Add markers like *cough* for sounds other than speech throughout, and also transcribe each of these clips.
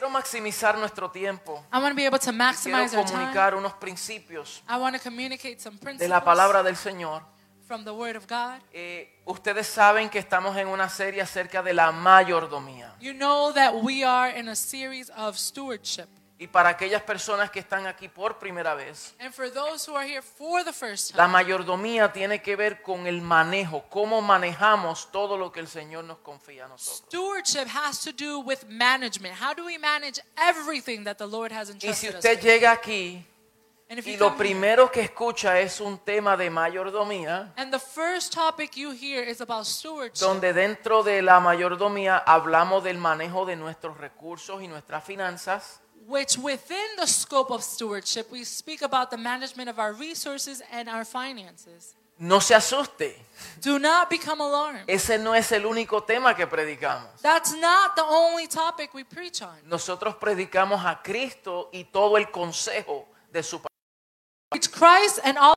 Quiero maximizar nuestro tiempo. I want to be able to Quiero maximize our time. comunicar unos principios I want to communicate some de la principles palabra del Señor. from the Word of God. Eh, ustedes saben que estamos en una serie acerca de la mayordomía. You know that we are in a series of stewardship. Y para aquellas personas que están aquí por primera vez, And for those who are here for the first la time, mayordomía tiene que ver con el manejo, cómo manejamos todo lo que el Señor nos confía a nosotros. stewardship has to do with management. How do we manage everything that the Lord has Y si usted llega aquí y lo primero que escucha es un tema de mayordomía, and the first topic you hear is about stewardship, donde dentro de la mayordomía hablamos del manejo de nuestros recursos y nuestras finanzas, which within the scope of stewardship, we speak about the management of our resources and our finances. no se asuste. Do not become alarmed. Ese no es el único tema que predicamos. That's not the only topic we preach on. Nosotros predicamos a Cristo y todo el consejo de su palabra Christ and all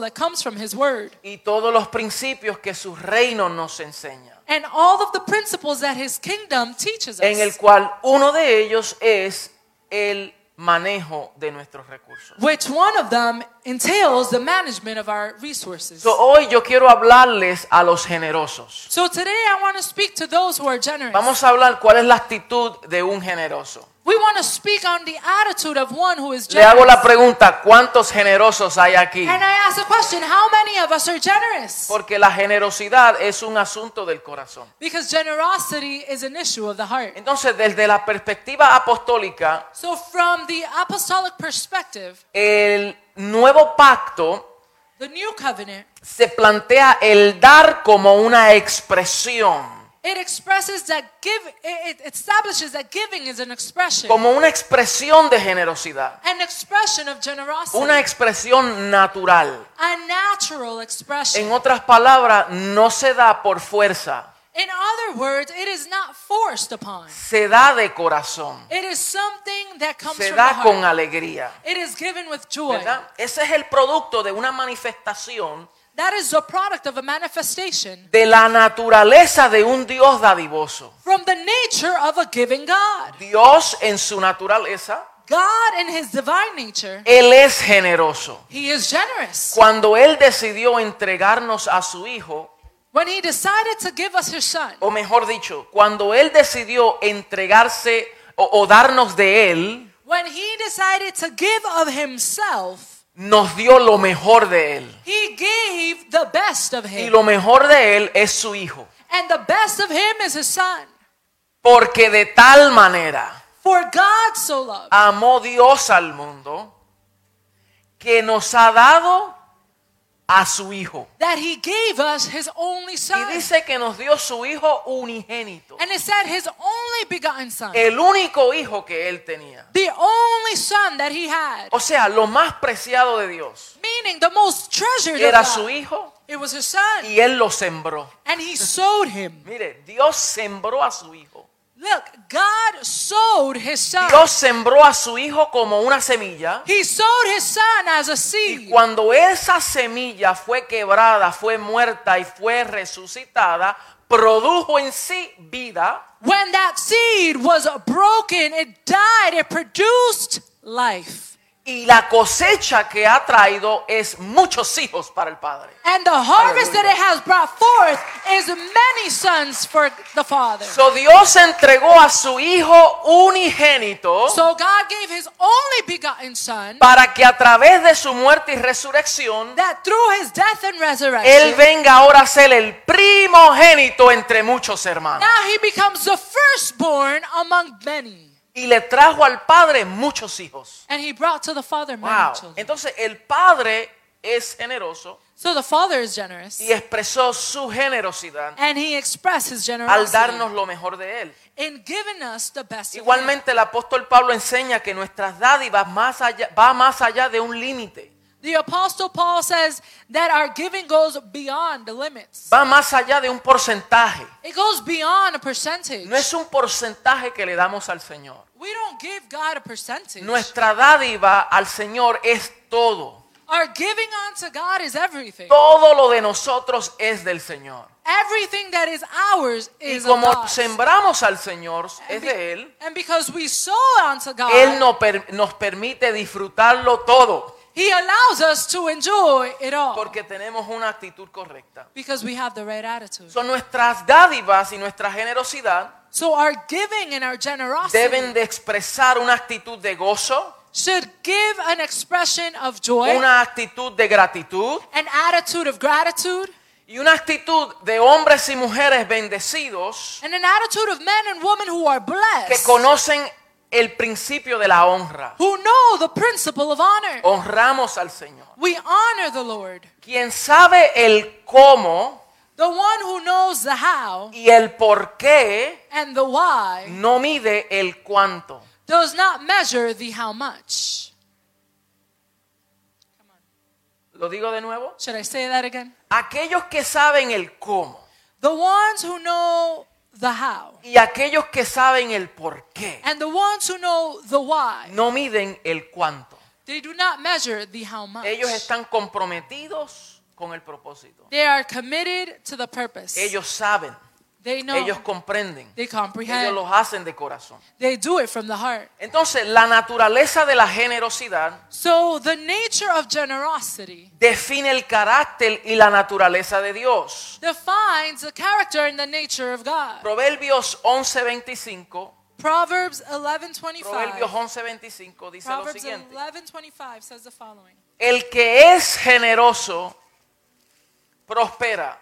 that comes from His Word, y todos los principios que su reino nos enseña, and all of the principles that His kingdom teaches en el us. cual uno de ellos es el manejo de nuestros recursos. Which one of them entails the management of our resources. So, hoy yo quiero hablarles a los generosos. So today I want to speak to those who are generous. Vamos a hablar cuál es la actitud de un generoso. We want to speak on the attitude of one who is Le hago la generous. pregunta, ¿cuántos generosos hay aquí? And I ask the question, how many of us are generous? Porque la generosidad es un asunto del corazón. Because generosity is an issue of the heart. Entonces, desde la perspectiva apostólica, So from the apostolic perspective, el nuevo pacto the new covenant, se plantea el dar como una expresión, it expresses that give it establishes that giving is an expression. como una expresión de generosidad, An expression of generosity. una expresión natural. a natural expression. En otras palabras, no se da por fuerza, In other words, it is not forced upon. se da de corazón, It is something that comes se from the da con heart. alegría. It is given with joy. ¿verdad? Ese es el producto de una manifestación That is the product of a manifestation de la naturaleza de un Dios dadivoso. from the nature of a giving God. Dios en su naturaleza, God in his divine nature, Él es generoso. he is generous. Cuando Él decidió entregarnos a su Hijo, When he decided to give us his son, o mejor dicho, cuando Él decidió entregarse o, o darnos de Él, when he decided to give of himself, nos dio lo mejor de Él. he gave the best of Y him. lo mejor de Él es su Hijo. And the best of him is his son. Porque de tal manera For God so loved amó Dios al mundo que nos ha dado a su Hijo. that he gave us his only Y son. dice que nos dio su Hijo unigénito. And it said his only begotten son. El único Hijo que Él tenía. The only son that he had. O sea, lo más preciado de Dios Meaning the most treasured era of su God. Hijo It was his son. y Él lo sembró. And he sowed him. Mire, Dios sembró a su Hijo. Look, God sowed his son. Dios sembró a su Hijo como una semilla. He sowed his son as a Y seed. cuando esa semilla fue quebrada, fue muerta y fue resucitada, produjo en sí vida. When that seed was broken, it died, it produced life. Y la cosecha que ha traído es muchos hijos para el Padre. And the harvest that Hallelujah. it has brought forth is many sons for the Father. So Dios entregó a su Hijo unigénito So God gave his only begotten son para que a través de su muerte y resurrección, that through his death and Él resurrection, venga ahora a ser el primogénito entre muchos hermanos. now he becomes the firstborn among many. Y le trajo al Padre muchos hijos. And he brought to the Father many Wow. children. Entonces el Padre es generoso So the Father is generous. y expresó su generosidad And he expressed his al generosity darnos lo mejor de Él. in giving us the best. Igualmente el apóstol Pablo enseña que nuestras dádivas más allá, va más allá de un límite. The Apostle Paul says that our giving goes beyond the limits. Va más allá de un porcentaje. It goes beyond a percentage. No es un porcentaje que le damos al Señor. We don't give God a percentage. Nuestra dádiva al Señor es todo. Our giving unto God is everything. Todo lo de nosotros es del Señor. Everything that is ours Y is of como sembramos al Señor, And, es de Él, and because we sow unto God, Él no per- nos permite disfrutarlo todo. He allows us to enjoy it all Porque tenemos una actitud correcta. because we have the right attitude. Son nuestras dádivas y nuestra generosidad So our giving and our generosity deben de expresar una actitud de gozo, should give an expression of joy, una actitud de gratitud an attitude of gratitude, y una actitud de hombres y mujeres bendecidos and an attitude of men and women who are que blessed, conocen el principio de la honra. who know the principle of honor. Honramos al Señor. We honor the Lord. Quien sabe el cómo The one who knows the how y el por qué and the why no mide el cuánto. does not measure the how much. ¿Lo digo de nuevo? Should I say that again? Aquellos que saben el cómo The ones who know the how y aquellos que saben el por qué and the ones who know the why, no miden el cuánto. they do not measure the how much. Ellos están comprometidos con el propósito. They are committed to the purpose. Ellos saben, They know. ellos comprenden, They ellos los hacen de corazón. They do it from the heart. Entonces, la naturaleza de la generosidad So the nature of generosity define el carácter y la naturaleza de Dios. defines the character and the nature of God. Proverbios 11:25 Proverbs 11:25. Proverbios 11:25 dice lo Proverbs siguiente. 11:25 says the following. El que es generoso prospera,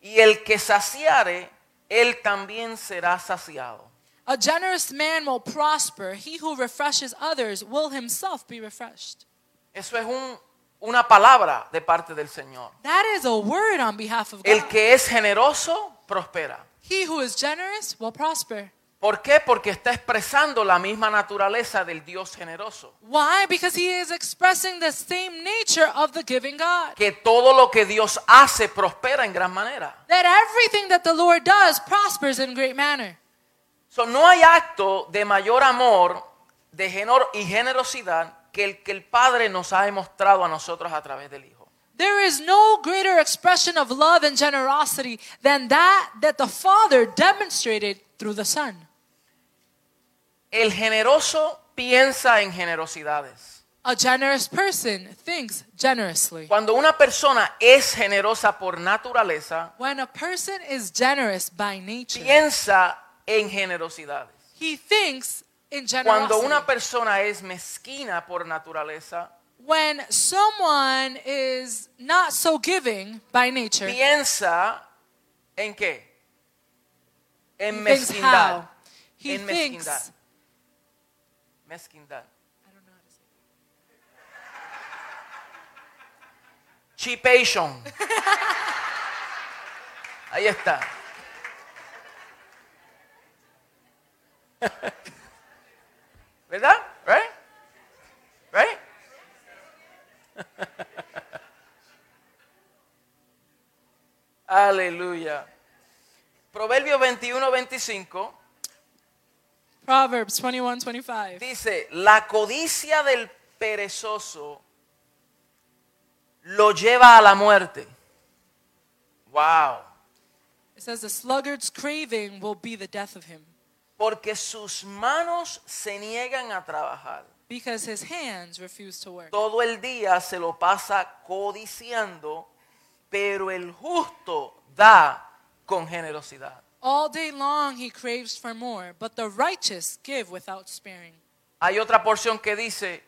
y el que saciare, él también será saciado. A generous man will prosper. He who refreshes others will himself be refreshed. Eso es un- una palabra de parte del Señor. That is a word on behalf of El God. que es generoso prospera. He who is generous will prosper. ¿Por qué? Porque está expresando la misma naturaleza del Dios generoso. Why? Because he is expressing the same nature of the giving God. Que todo lo que Dios hace prospera en gran manera. That everything that the Lord does prospers in great manner. So, no hay acto de mayor amor de genor y generosidad que el que el Padre nos ha demostrado a nosotros a través del Hijo. There is no greater expression of love and generosity than that that the Father demonstrated through the Son. El generoso piensa en generosidades. A generous person thinks generously. Cuando una persona es generosa por naturaleza, When a person is generous by nature, piensa en generosidades. he thinks in Cuando generosity. una persona es mezquina por naturaleza, When someone is not so giving by nature, piensa en qué? En he thinks mezquindad. how. He En thinks. mezquindad. Mezquindad. Chipation. *laughs* Ahí está. *laughs* ¿Verdad? Right? Right? *laughs* Aleluya. Proverbio 21, 25 Proverbs 21 25. dice, la codicia del perezoso lo lleva a la muerte. Wow. It says, The sluggard's craving will be the death of him, Porque sus manos se niegan a trabajar. because his hands refuse to work. Todo el día se lo pasa codiciando, pero el justo da con generosidad. All day long he craves for more, but the righteous give without sparing. Hay otra porción que dice,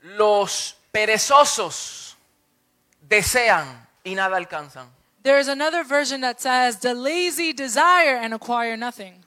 los perezosos desean y nada alcanzan. There is another version that says, The lazy desire and acquire nothing.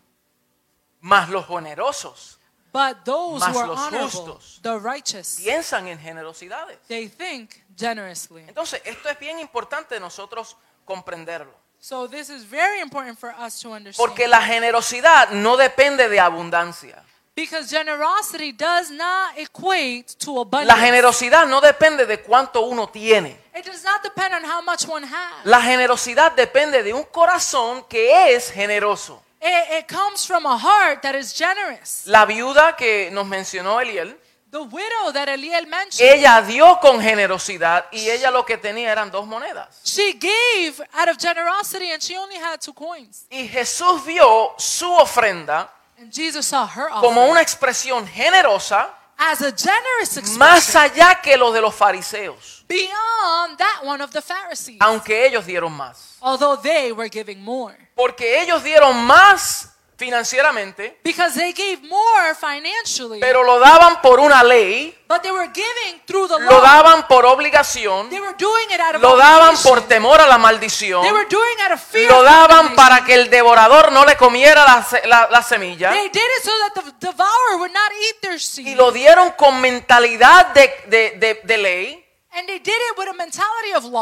Mas los generosos But those Mas who are los honorable, justos the righteous, piensan en generosidades. they think generously. Entonces, esto es bien importante nosotros comprenderlo. So this is very important for us to understand. Porque la generosidad no depende de abundancia. because generosity does not equate to La abundance. generosidad no depende de cuánto uno tiene. it does not depend on how much one has. La generosidad depende de un corazón que es generoso. It, it comes from a heart that is generous. La viuda que nos mencionó Eliel, The widow that Eliel mentioned, Ella dio con generosidad y ella lo que tenía eran dos monedas. she gave out of generosity and she only had two coins. Y Jesús vio su ofrenda And Jesus saw her como una expresión generosa as a generous más expression allá que lo de los fariseos, beyond that one of the Pharisees, aunque ellos dieron más. although they were giving more. Porque ellos dieron más financieramente, Because they gave more financially, pero lo daban por una ley, but they were giving through the lo law. daban por obligación, They were doing it out of lo daban por temor a la maldición, They were doing out of fear. lo daban para que el devorador no le comiera la, se- la- la semilla They did it so that the devourer would not eat their y lo dieron con mentalidad de, de- de- de ley.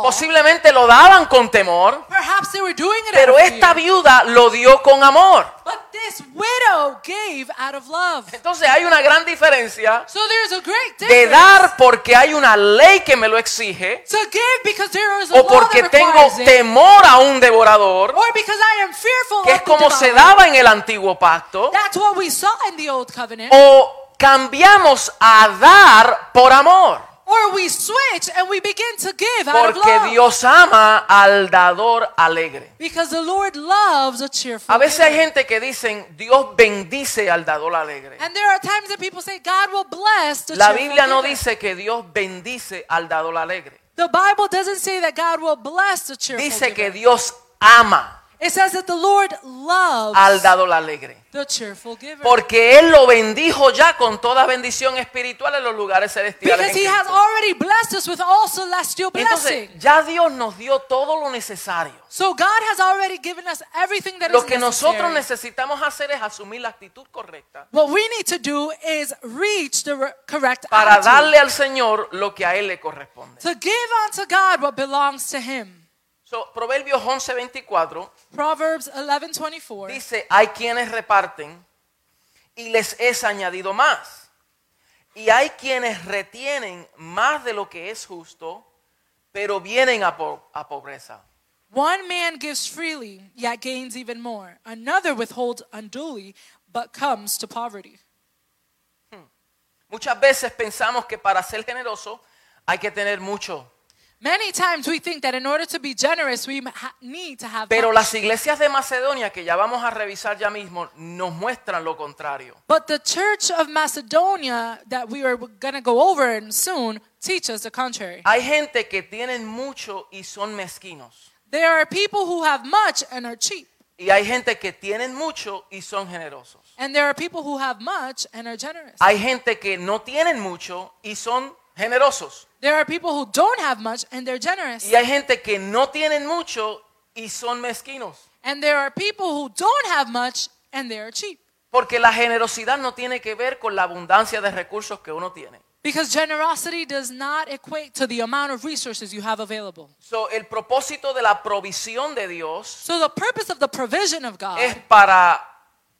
Posiblemente lo daban con temor, Perhaps they were doing it pero esta viuda lo dio con amor. But this widow gave out of love. Entonces hay una gran diferencia So there's a great de difference dar porque hay una ley que me lo exige to give because there is a o law porque that tengo temor a un devorador, or because I am fearful que es como se daba en el antiguo pacto, That's what we saw in the old covenant. o cambiamos a dar por amor. Or we switch and we begin to give out of Porque love. Dios ama al dador alegre. Because the Lord loves a cheerful A veces hay gente que dicen, Dios bendice al dador alegre. And there are times that people say God will bless the La Biblia no giver. dice que Dios bendice al dador alegre. The Bible doesn't say that God will bless the cheerful Dice que. Dios ama It says that the Lord loves al dador alegre. the cheerful giver. Porque Él lo bendijo ya con toda bendición espiritual en los lugares celestiales. Because he has already blessed us with all celestial Entonces, blessing. ya Dios nos dio todo lo necesario. So God has already given us everything that Lo is que nosotros necessary. necesitamos hacer es asumir la actitud correcta What we need to do is reach the re- correct para attitude. darle al Señor lo que a Él le corresponde. To give unto God what belongs to him. So, Proverbios 11:24 Proverbs 11:24. dice, hay quienes reparten y les es añadido más. Y hay quienes retienen más de lo que es justo, pero vienen a, po- a pobreza. One man gives freely, yet gains even more. Another withholds unduly, but comes to poverty. Muchas veces pensamos que para ser generoso hay que tener mucho. Many times we think that in order to be generous, we need to have Pero las iglesias de Macedonia, que ya vamos a revisar ya mismo, nos muestran lo contrario. But the church of Macedonia that we are going to go over and soon teach us the contrary. Hay gente que tienen mucho y son mezquinos. There are people who have much and are cheap. Y hay gente que tienen mucho y son generosos. And there are people who have much and are generous. Hay gente que no tienen mucho y son generosos. There are people who don't have much and they're generous. Y hay gente que no tienen mucho y son mezquinos. And there are people who don't have much and they are cheap. Porque la generosidad no tiene que ver con la abundancia de recursos que uno tiene. Because generosity does not equate to the amount of resources you have available. So, el propósito de la provisión de Dios So the purpose of the provision of God es para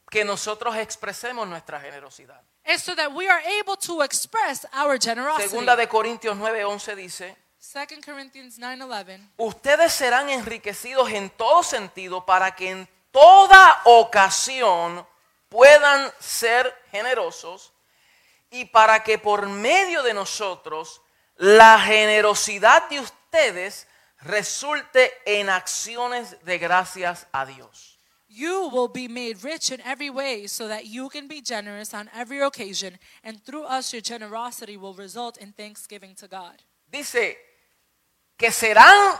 que nosotros expresemos nuestra generosidad. Is so that we are able to express our generosity. Segunda de Corintios 9:11 dice, 2 Corinthians 9:11 ustedes serán enriquecidos en todo sentido para que en toda ocasión puedan ser generosos y para que por medio de nosotros la generosidad de ustedes resulte en acciones de gracias a Dios. You will be made rich in every way so that you can be generous on every occasion, and through us, your generosity will result in thanksgiving to God. Dice que serán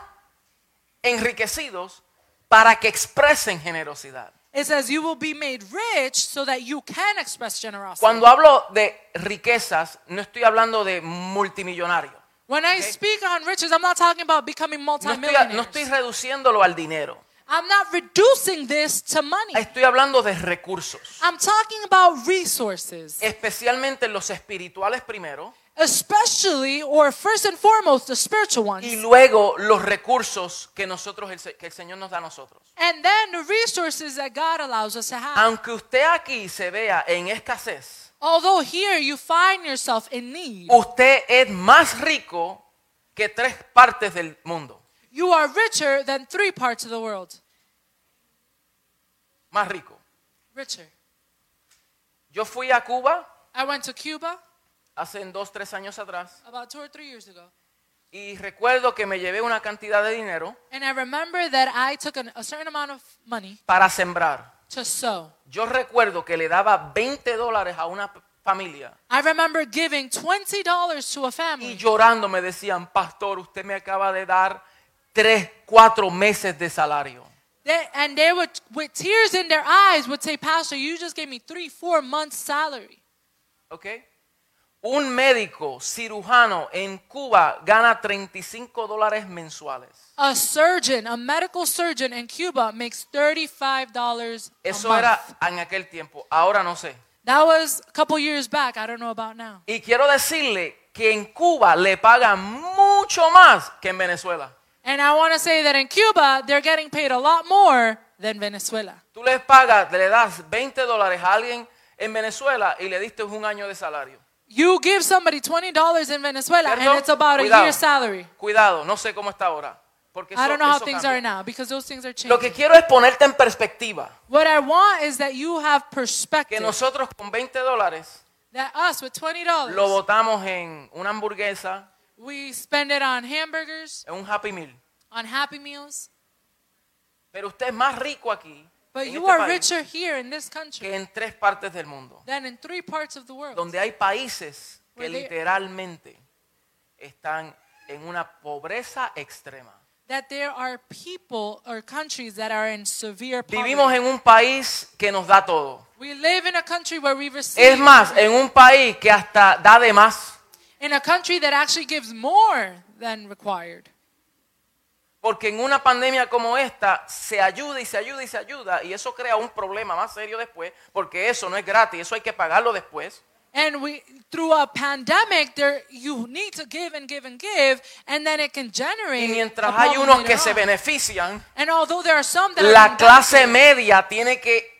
enriquecidos para que expresen generosidad. It says you will be made rich so that you can express generosity. Cuando hablo de riquezas, no estoy hablando de multimillonario. when I speak on riches, I'm not talking about becoming No estoy, multimillionaires. no estoy reduciéndolo al dinero. I'm not reducing this to money. Estoy hablando de recursos. I'm talking about resources, Especialmente los espirituales primero especially or first and foremost the spiritual ones. y luego los recursos que nosotros que el Señor nos da a nosotros. And then the resources that God allows us to have. Aunque usted aquí se vea en escasez, Although here you find yourself in need, usted es más rico que tres partes del mundo. You are richer than three parts of the world. Más rico. Richer. Yo fui a Cuba I went to Cuba hace dos, tres años atrás, about two or three years ago. y recuerdo que me llevé una cantidad de dinero And I remember that I took an, a certain amount of money para sembrar. to sow. Yo recuerdo que le daba 20 dólares a una familia I remember giving $20 to a y family. llorando me decían, pastor, usted me acaba de dar tres, cuatro meses de salario. They, and they would, with tears in their eyes, would say, Pastor, you just gave me three, four months' salary. ¿Ok? Un médico cirujano en Cuba gana 35 dólares mensuales. A surgeon, a medical surgeon in Cuba makes $35 a Eso era en aquel tiempo, ahora no sé. That was a couple years back. I don't know about now. Y quiero decirle que en Cuba le pagan mucho más que en Venezuela. And I want to say that in Cuba, they're getting paid a lot more than Venezuela. Tú les pagas, le das 20 dólares a alguien en Venezuela y le diste un año de salario. You give somebody $20 in Venezuela, and it's about a year's salary. Cuidado, no sé cómo está ahora. Porque I eso- don't know how things cambia. are now because those things are Lo que changing. quiero es ponerte en perspectiva. What I want is that you have Que perspective. nosotros con 20 dólares That us with $20, lo botamos en una hamburguesa, we spend it on hamburgers, en un Happy Meal. on Happy Meals. Pero usted es más rico aquí But you este are richer here in this country que en tres partes del mundo, than in three parts of the world. donde hay países que literalmente están en una pobreza extrema. That there are people or countries that are in severe Vivimos poverty. en un país que nos da todo. We live in a country where we receive, Es más, en un país que hasta da de más. In a country that actually gives more than required. Porque en una pandemia como esta se ayuda y se ayuda y se ayuda y eso crea un problema más serio después porque eso no es gratis, eso hay que pagarlo después. And we, through a pandemic, there you need to give and give and give, and then it can generate. Y mientras hay unos que se on. benefician, And although there are some that la clase media tiene que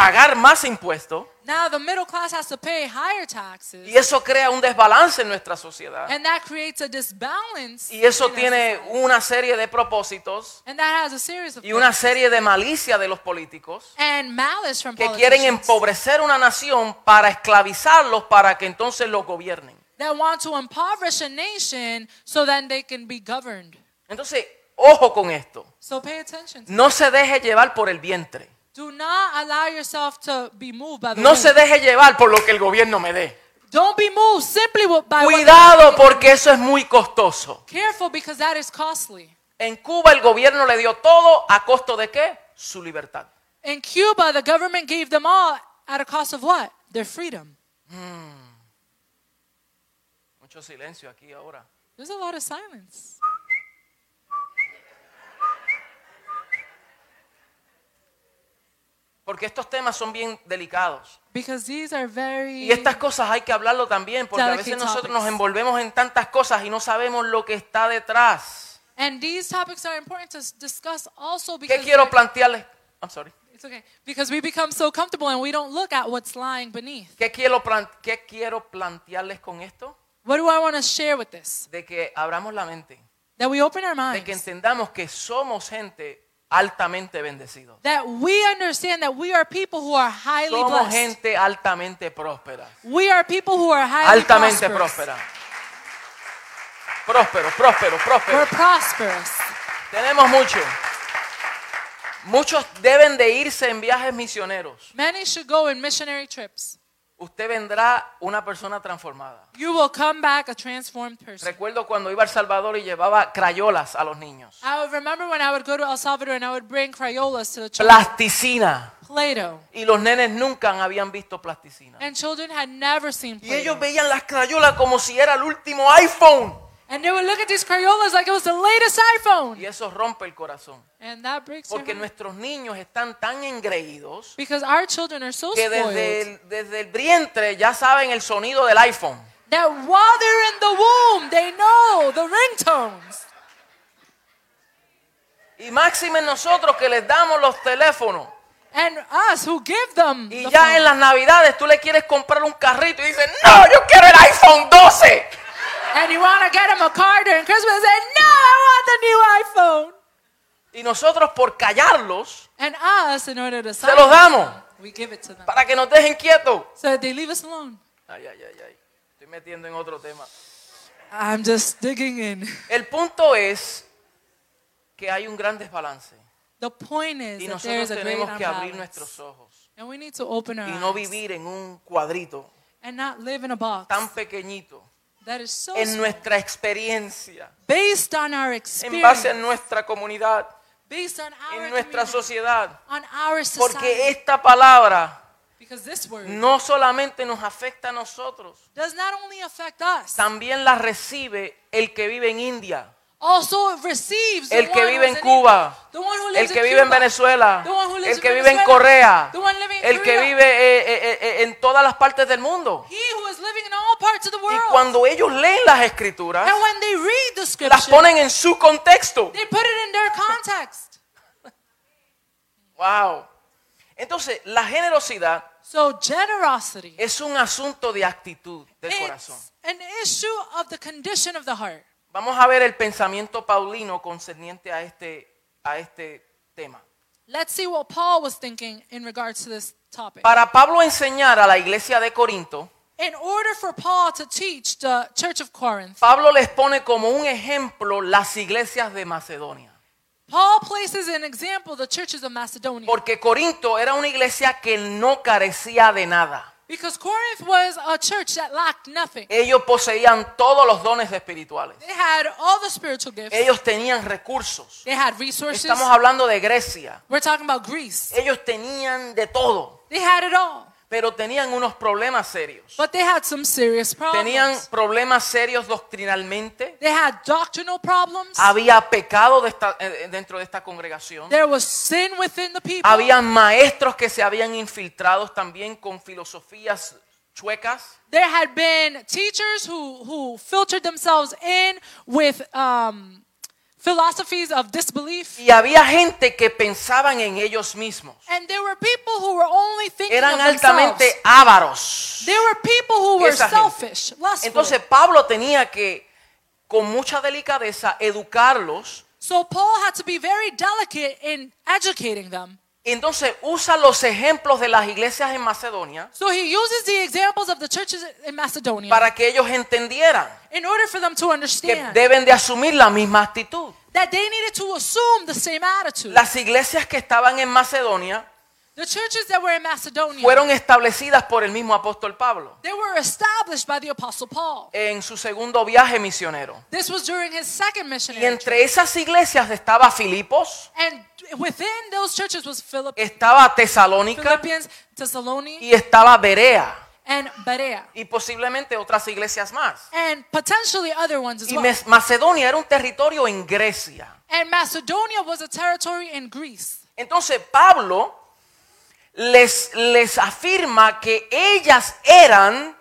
pagar más impuestos now the middle class has to pay higher taxes, y eso crea un desbalance en nuestra sociedad. and that creates a disbalance. Y eso tiene una serie de propósitos and that has a series of y una serie de malicia de los políticos and malice from que quieren empobrecer una nación para esclavizarlos para que entonces los gobiernen. that want to impoverish a nation so that they can be governed. Entonces, ojo con esto. So pay attention. No se deje llevar por el vientre. Do not allow yourself to be moved by the No wind. se deje llevar por lo que el gobierno me dé. Don't be moved simply by what Cuidado porque eso es muy costoso. Careful because that is costly. En Cuba el gobierno le dio todo a costo de qué? Su libertad. In Cuba, the government gave them all at a cost of what? Their freedom. Mucho silencio aquí ahora. There's a lot of silence. Porque estos temas son bien delicados. Because these are very. Y estas cosas hay que hablarlo también, porque a veces nosotros topics. nos envolvemos en tantas cosas y no sabemos lo que está detrás. And these topics are important to discuss also ¿Qué because. quiero they're- plantearles? I'm sorry. It's okay. Because we become so comfortable and we don't look at what's lying beneath. ¿Qué quiero, qué quiero plantearles con esto? What do I want to share with this? De que abramos la mente, That we open our de que minds. entendamos que somos gente altamente bendecidos. That we understand that we are people who are highly Somos blessed. gente altamente próspera. We are people who are highly Altamente próspera. Próspero, próspero, próspero. We're prosperous. Tenemos mucho. Muchos deben de irse en viajes misioneros. Many should go in missionary trips. Usted vendrá una persona transformada. You will come back a transformed person. Recuerdo cuando iba a El Salvador y llevaba crayolas a los niños. I would remember when I would go to El Salvador and I would bring Crayolas to the children. Plasticina. Play-Doh. Y los nenes nunca habían visto plasticina. And children had never seen Y ellos veían las crayolas como si era el último iPhone. And they would look at these Crayolas like it was the latest iPhone. Y eso rompe el corazón. And that breaks your Porque heart. nuestros niños están tan engreídos Because our children are so que desde spoiled el, desde el vientre ya saben el sonido del iPhone. that while they're in the womb, they know the ringtones. Y máxime nosotros que les damos los teléfonos. And us who give them Y the ya phone. en las navidades tú le quieres comprar un carrito y dices, no, yo quiero el iPhone 12. And you want to get them a card during Christmas and say, no, I want the new iPhone. Y nosotros por callarlos, And us, in order to se los damos we give it to them. para que nos dejen quietos. So that they leave us alone. Ay, ay, ay, ay. estoy metiendo en otro tema. I'm just digging in. El punto es que hay un gran desbalance The point is y that there nosotros is a great tenemos que abrir unbalance. nuestros ojos And we need to open our y no eyes vivir en un cuadrito and not live in a box tan pequeñito that is so en nuestra experiencia, based on our en base a nuestra comunidad, based on our en nuestra sociedad. on our society. Porque esta palabra because this word no solamente nos afecta a nosotros, does not only affect us, también la recibe el que vive en India, also receives the el que one vive en Cuba, India, the one who el que in vive en Venezuela, the one who lives el in que vive en Venezuela, Corea, the one living in el que vive eh, eh, eh, en todas las partes del mundo. he who is living in all parts of the Y world. cuando ellos leen las escrituras, and when they read the las ponen en su contexto. they put it in their context. Wow. Entonces, la generosidad So generosity es un asunto de actitud del corazón. An issue of the condition of the heart. Vamos a ver el pensamiento paulino concerniente a este, a este tema. Let's see what Paul was thinking in regards to this topic. Para Pablo enseñar a la iglesia de Corinto, In order for Paul to teach the church of Corinth, Pablo les pone como un ejemplo las iglesias de Macedonia. Paul places an example the churches of Macedonia. Porque Corinto era una iglesia que no carecía de nada. Because Corinth was a church that lacked nothing. Ellos poseían todos los dones espirituales. They had all the spiritual gifts. Ellos tenían recursos. They had resources. Estamos hablando de Grecia. We're talking about Greece. Ellos tenían de todo, They had it all. Pero tenían unos problemas serios. But they had some serious Tenían problems. problemas serios doctrinalmente. They had doctrinal problems. Había pecado de esta- eh, dentro de esta congregación. There was sin within the people. Habían maestros que se habían infiltrado también con filosofías chuecas. There had been teachers who, who filtered themselves in with um, philosophies of disbelief. Y había gente que pensaban en ellos mismos. And there were people who were only thinking Eran of themselves. altamente ávaros. There were people who were selfish. Entonces Pablo tenía que, con mucha delicadeza, educarlos. so Paul had to be very delicate in educating them. Entonces usa los ejemplos de las iglesias en Macedonia So he uses the examples of the churches in Macedonia para que ellos entendieran in order for them to que understand deben de asumir la misma actitud. that they needed to assume the same attitude. Las iglesias que estaban en Macedonia the churches that were in Macedonia, fueron establecidas por el mismo apóstol Pablo they were established by the apostle Paul. en su segundo viaje misionero. This was during his second Y missionary trip. entre esas iglesias estaba Filipos, And within those churches was Philip, estaba Tesalónica y estaba Berea and Berea. y posiblemente otras iglesias más. And potentially other ones as Y well. Macedonia era un territorio en Grecia. And Macedonia was a territory in Greece. Entonces Pablo les, les afirma que ellas eran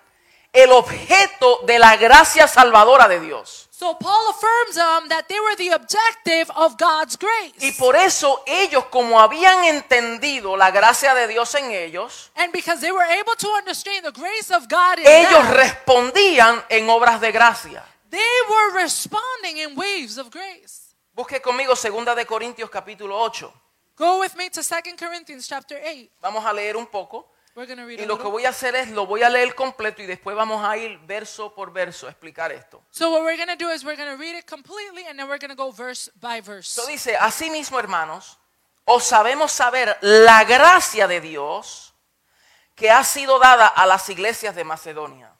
el objeto de la gracia salvadora de Dios. So Paul affirms um, that they were the objective of God's grace. Y por eso ellos, como habían entendido la gracia de Dios en ellos, and because they were able to understand the grace of God in ellos them, respondían en obras de gracia. they were responding in waves of grace. Busque conmigo 2 de Corintios capítulo 8. Go with me to 2 Corinthians chapter 8. Vamos a leer un poco. We're to read Y a lo que little. voy a hacer es, lo voy a leer completo y después vamos a ir verso por verso a explicar esto. So what we're going to do is we're going to read it completely and then we're going to go verse by verse. Dice, asimismo hermanos, os sabemos saber la gracia de Dios que ha sido dada a las iglesias de Macedonia.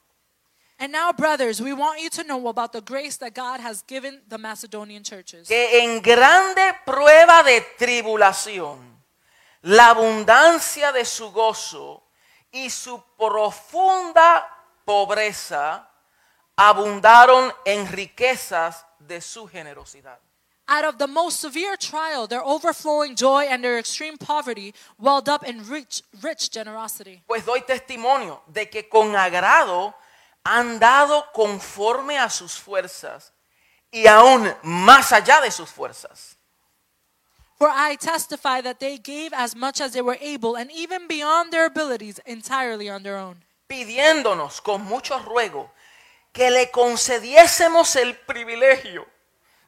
And now, brothers, we want you to know about the grace that God has given the Macedonian churches. que en grande prueba de tribulación, la abundancia de su gozo y su profunda pobreza abundaron en riquezas de su generosidad. Out of the most severe trial, their overflowing joy and their extreme poverty welled up in rich, rich generosity. Pues doy testimonio de que con agrado han dado conforme a sus fuerzas y aún más allá de sus fuerzas. For I testify that they gave as much as they were able, and even beyond their abilities, entirely on their own, pidiéndonos con mucho ruego que le concediésemos el privilegio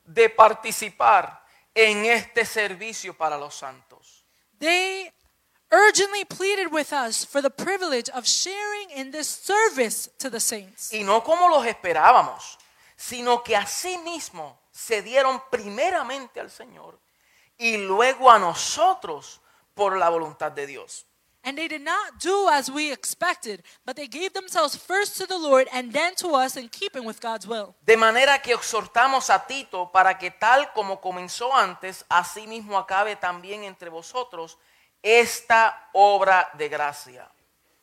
de participar en este servicio para los santos. They urgently pleaded with us for the privilege of sharing in this service to the saints. Y no como los esperábamos, sino que asimismo se dieron primeramente al Señor y luego a nosotros por la voluntad de Dios. And they did not do as we expected, but they gave themselves first to the Lord and then to us in keeping with God's will. De manera que exhortamos a Tito para que tal como comenzó antes, asimismo acabe también entre vosotros esta obra de gracia.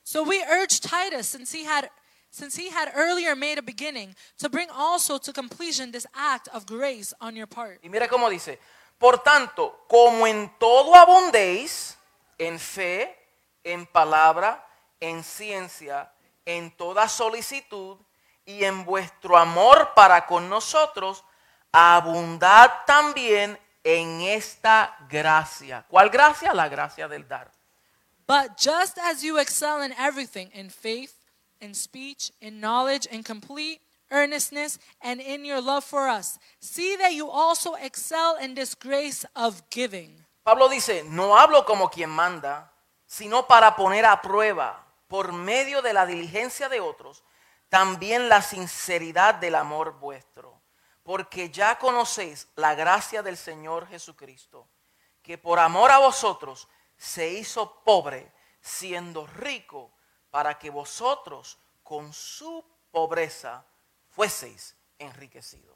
So we urge Titus, since he had since he had earlier made a beginning, to bring also to completion this act of grace on your part. Y mira cómo dice, por tanto, como en todo abundéis, en fe, en palabra, en ciencia, en toda solicitud y en vuestro amor para con nosotros, abundad también en esta gracia. ¿Cuál gracia? La gracia del dar. But just as you excel in everything, in faith, in speech, in knowledge, in complete earnestness, and in your love for us, see that you also excel in this grace of giving. Pablo dice, no hablo como quien manda, sino para poner a prueba, por medio de la diligencia de otros, también la sinceridad del amor vuestro. Porque ya conocéis la gracia del Señor Jesucristo, que por amor a vosotros se hizo pobre, siendo rico, para que vosotros con su pobreza fueseis enriquecidos.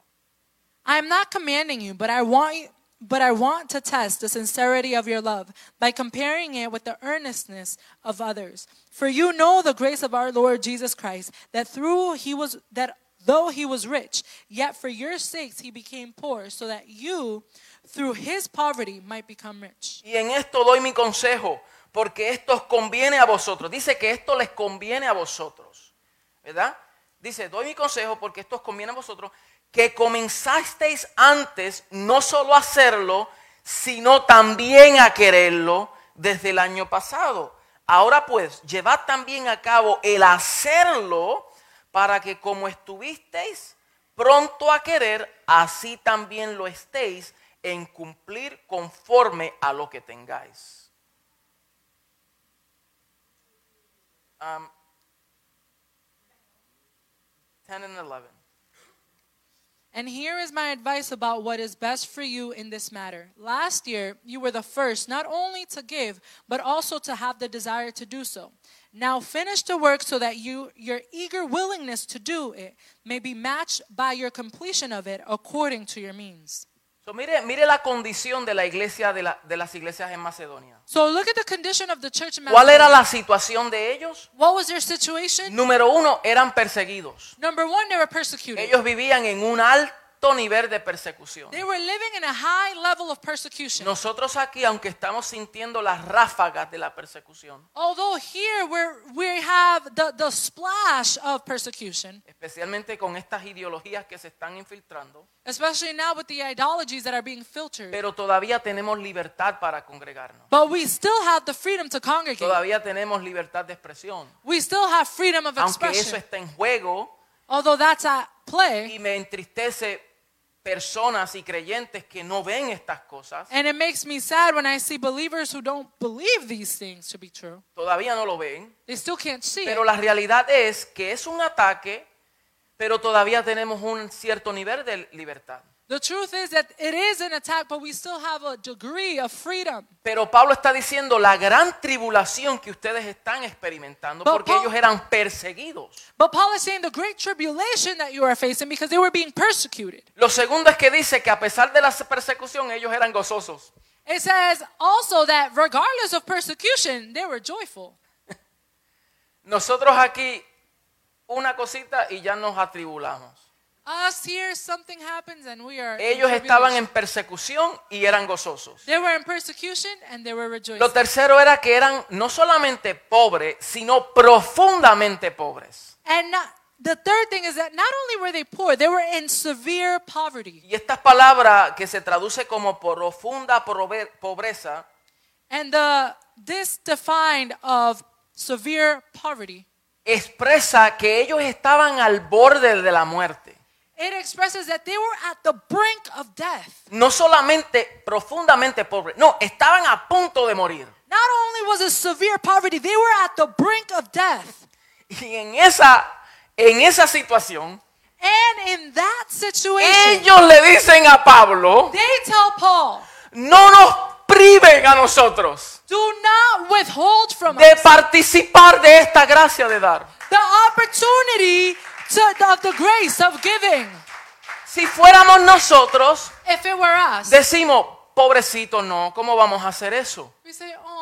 I am not commanding you, but I want you, but I want to test the sincerity of your love by comparing it with the earnestness of others. For you know the grace of our Lord Jesus Christ, that through he was that though he was rich, yet for your sakes he became poor, so that you through his poverty might become rich. Y en esto doy mi consejo, porque esto conviene a vosotros. Dice que esto les conviene a vosotros. ¿Verdad? Dice, doy mi consejo porque esto os conviene a vosotros, que comenzasteis antes no solo a hacerlo, sino también a quererlo desde el año pasado. Ahora pues, llevad también a cabo el hacerlo para que como estuvisteis pronto a querer, así también lo estéis en cumplir conforme a lo que tengáis. Um, 10 and 11. And here is my advice about what is best for you in this matter. Last year, you were the first not only to give, but also to have the desire to do so. Now finish the work so that you, your eager willingness to do it may be matched by your completion of it according to your means. So, mire, mire la condición de la iglesia de, la- de las iglesias en Macedonia. So look at the condition of the church in ¿Cuál era Macedonia. la situación de ellos? What was their situation? Número uno, eran perseguidos. Number one, they were persecuted. Ellos vivían en un alto nivel de persecución. They were living in a high level of persecution. Nosotros aquí, aunque estamos sintiendo las ráfagas de la persecución, Although here we're, we have the, the splash of persecution, especialmente con estas ideologías que se están infiltrando, especially now with the ideologies that are being filtered. pero todavía tenemos libertad para congregarnos. But we still have the freedom to congregate. Todavía tenemos libertad de expresión. We still have freedom of Aunque eso expression. está en juego Although that's at play, y me entristece personas y creyentes que no ven estas cosas, and it makes me sad when I see believers who don't believe these things to be true. todavía no lo ven. They still can't see Pero it. la realidad es que es un ataque, pero todavía tenemos un cierto nivel de libertad. The truth is that it is an attack, but we still have a degree of freedom. Pero Pablo está diciendo la gran tribulación que ustedes están experimentando But porque Paul- ellos eran perseguidos. But Paul is saying the great tribulation that you are facing because they were being persecuted. Lo segundo es que dice que a pesar de la persecución ellos eran gozosos. It says also that regardless of persecution, they were joyful. *laughs* Nosotros aquí una cosita y ya nos atribulamos. Us here, something happens and we are. in Ellos estaban tribulation. en persecución y eran gozosos. They were in persecution and they were rejoicing. Lo tercero era que eran no solamente pobres, sino profundamente pobres. And not, the third thing is that not only were they poor, they were in severe poverty. Y esta palabra que se traduce como profunda pobreza And the this defined of severe poverty, expresa que ellos estaban al borde de la muerte. It expresses that they were at the brink of death. No solamente profundamente pobres, no, estaban a punto de morir. Not only was it severe poverty, they were at the brink of death. Y en esa, en esa situación, And in that situation, ellos le dicen a Pablo, they tell Paul, no nos priven a nosotros do not withhold from de us participar de esta gracia de dar. the opportunity of the grace of giving. Si fuéramos nosotros, If it were us, decimos, pobrecito, no, ¿cómo vamos a hacer eso? we say, oh,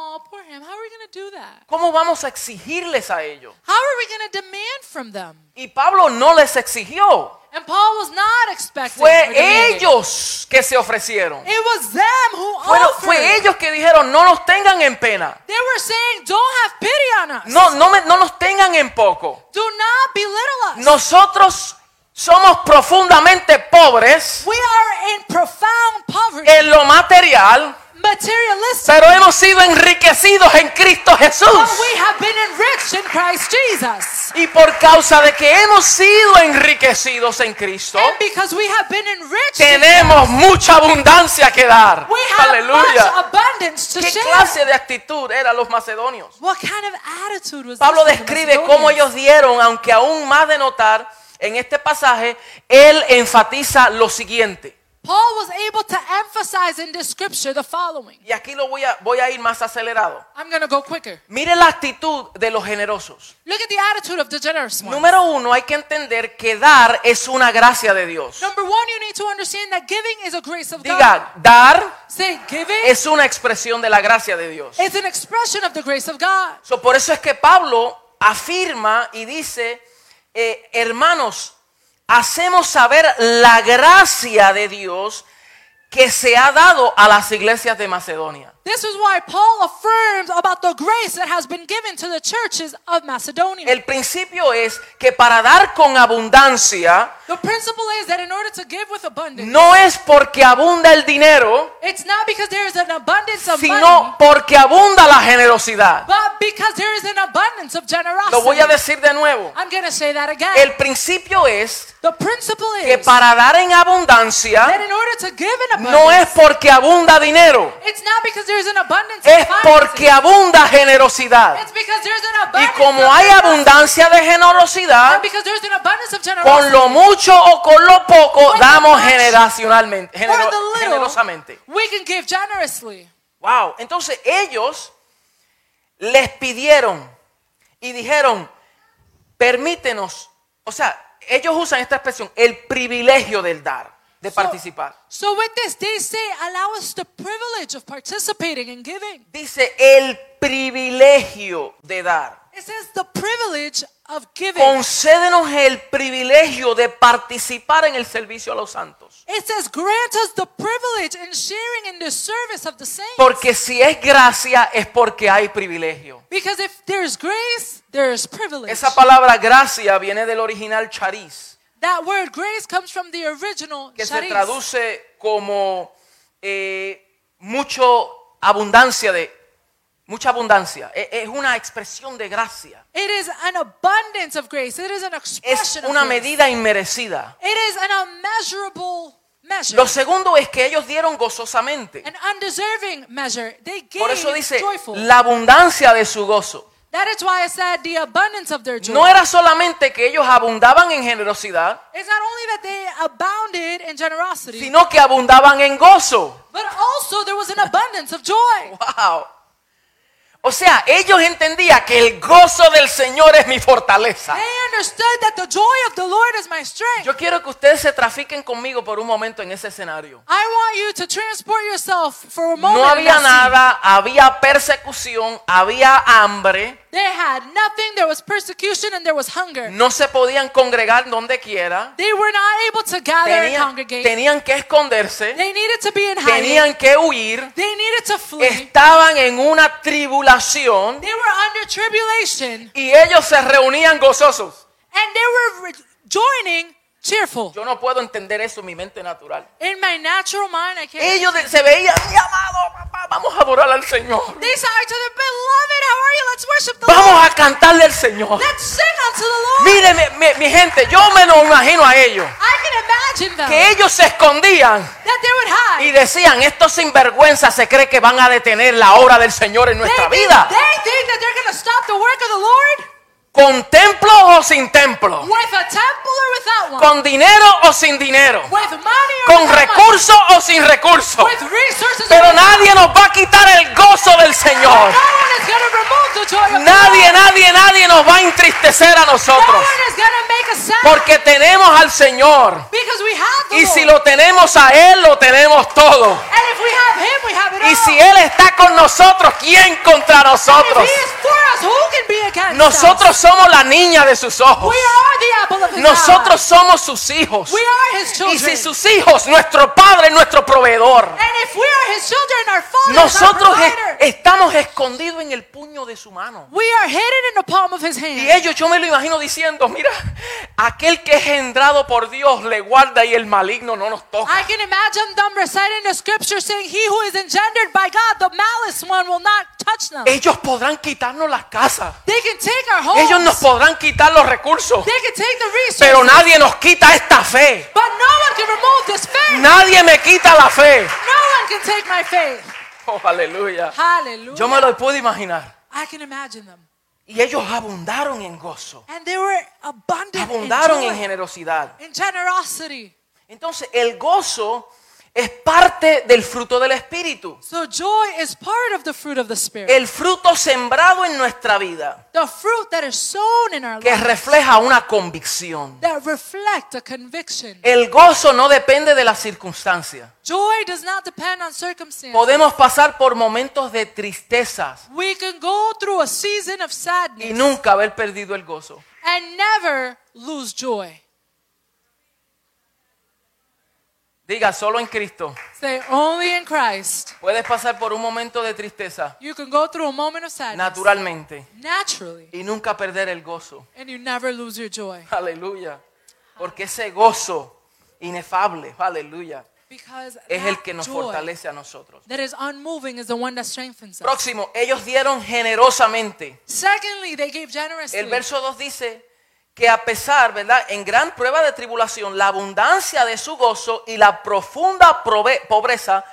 him. How are we going to do that? ¿Cómo vamos a exigirles a ellos? How are we going to demand from them? Y Pablo no les exigió, And Paul was not expecting. fue ellos que se ofrecieron. It was them who Fueron- offered. fue ellos que dijeron, no nos tengan en pena, They were saying, don't have pity on us. no, no, me- no nos tengan en poco. Do not belittle us. Nosotros somos profundamente pobres We are in profound poverty, en lo material. Pero hemos sido enriquecidos en Cristo Jesús. We have been enriched in Christ Jesus. Y por causa de que hemos sido enriquecidos en Cristo, And because we have been enriched, in tenemos mucha abundancia que dar. we have Aleluya. much abundance to ¿Qué share. clase de actitud eran los macedonios? What kind of attitude was Pablo describe cómo ellos dieron, aunque aún más de notar, en este pasaje, él enfatiza lo siguiente. Paul was able to emphasize in this scripture the following. Y aquí lo voy a, voy a ir más acelerado. I'm going to go quicker. Mire la actitud de los generosos. Look at the attitude of the generous one. Número uno, hay que entender que dar es una gracia de Dios. Number one, you need to understand that giving is a grace of God. Diga, dar Say giving es una expresión de la gracia de Dios. is an expression of the grace of God. So, por eso es que Pablo afirma y dice, eh, hermanos, hacemos saber la gracia de Dios que se ha dado a las iglesias de Macedonia. This is why Paul affirms about the grace that has been given to the churches of Macedonia. El principio es que para dar con abundancia the principle is that in order to give with abundance, no es porque abunda el dinero, it's not because there is an abundance of money, sino porque abunda la generosidad. but because there is an abundance of generosity. Lo voy a decir de nuevo. I'm going to say that again. El principio es the principle que is para dar en abundancia that in order to give in no es abundance, porque abunda dinero, it's not because there is an abundance es of porque abunda generosidad. It's because there's an Y abundance como of hay generosity. abundancia de generosidad, And because there's an abundance of con generosity. lo mucho o con lo poco damos generacionalmente, genero- generosamente. we can give generously. Wow, entonces ellos les pidieron y dijeron, permítenos, o sea, ellos usan esta expresión, el privilegio del dar, de So- participar. So with this, they say, allow us the privilege of participating and giving. Dice el privilegio de dar. It says the privilege of giving. Concédenos el privilegio de participar en el servicio a los santos. It says, grant us the privilege in sharing in the service of the saints. Porque si es gracia es porque hay privilegio. Because if there's grace, there's privilege. Esa palabra gracia viene del original charis, That word grace comes from the original que se traduce como eh, mucho abundancia de mucha abundancia. E- Es una expresión de gracia. It is an abundance of grace. It is an Es expression una of grace. medida inmerecida. It is an unmeasurable measure. Lo segundo es que ellos dieron gozosamente. an undeserving measure. They gave Por eso dice joyful. la abundancia de su gozo. that is why I said the abundance of their joy. No era solamente que ellos abundaban en generosidad, it's not only that they abounded in generosity, sino que abundaban en gozo. but also there was an abundance of joy. Wow. O sea, ellos entendían que el gozo del Señor es mi fortaleza. Yo quiero que ustedes se trafiquen conmigo por un momento en ese escenario. I want you to transport yourself for a moment. No había nada, había persecución, había hambre, They had nothing. There was persecution and there was hunger. no se podían congregar donde quiera, They were not able to gather and tenían, congregate. tenían que esconderse, They needed to be in hiding. tenían que huir, They needed to flee. estaban en una tribulación They were under tribulation y ellos se reunían gozosos. and they were re- joining cheerful. Yo no puedo entender eso en mi mente natural. In my natural mind, I can't. Ellos se veían, mi amado papá, vamos a adorar al Señor. They saw each other, beloved, how are you? Let's worship the Vamos Lord. a cantarle al Señor. Let's sing unto the Lord. Mire, mi, mi- gente, yo me lo imagino a ellos. I can imagine them Que ellos se escondían that they would hide Y decían, estos sinvergüenzas se cree que van a detener la obra del Señor en nuestra vida. they think that they're going to stop the work of the Lord Con templo o sin templo. with a temple or without one. Con dinero o sin dinero. with money or Con recursos o sin recursos. Pero nadie nos va a quitar el gozo del Señor. Nadie, nadie, nadie nos va a entristecer a No nosotros. Porque tenemos al Señor. Y si lo tenemos a Él, lo tenemos todo. and if we have Him, we have it Y si Él está con nosotros, ¿quién contra nosotros? Nosotros somos la niña de sus ojos. We are the apple of His Nosotros somos sus hijos. We are His Y children. si sus hijos, nuestro Padre es nuestro proveedor. and if we are His children, our Father is our Nosotros estamos escondidos en el puño de su mano. we are hidden in the palm of His hand. Y ellos, yo me lo imagino diciendo, mira, aquel que es engendrado por Dios le guarda y el maligno no nos toca. I can imagine them reciting the scripture saying, He who is engendered by God, the malice one, will not touch them. Ellos podrán quitarnos las casas. They can take our homes. Ellos nos podrán quitar los recursos. They can take the resources. Pero nadie nos quita esta fe. but no one can remove this faith. Nadie me quita la fe. No one can take my faith. Oh, aleluya. Yo me lo puedo imaginar. I can imagine them. Y ellos abundaron en gozo. And they were abundant Abundaron in, en generosidad. in generosity. Entonces, el gozo es parte del fruto del Espíritu. So joy is part of the fruit of the Spirit. El fruto sembrado en nuestra vida the fruit that is sown in our que refleja una convicción. that reflect a conviction. El gozo no depende de las circunstancias. Joy does not depend on circumstances. Podemos pasar por momentos de tristezas We can go through a season of sadness y nunca haber perdido el gozo. and never lose joy. Diga, solo en Cristo. Say, only in Christ. Puedes pasar por un momento de tristeza You can go through a moment of sadness naturalmente naturally y nunca perder el gozo. and you never lose your joy. Aleluya. Porque ese gozo inefable, aleluya, Because es el que nos fortalece a nosotros. that is unmoving is the one that strengthens us. Próximo, ellos dieron generosamente. Secondly, they gave generously. El verso 2 dice que a pesar, ¿verdad? En gran prueba de tribulación, la abundancia de su gozo y la profunda pobreza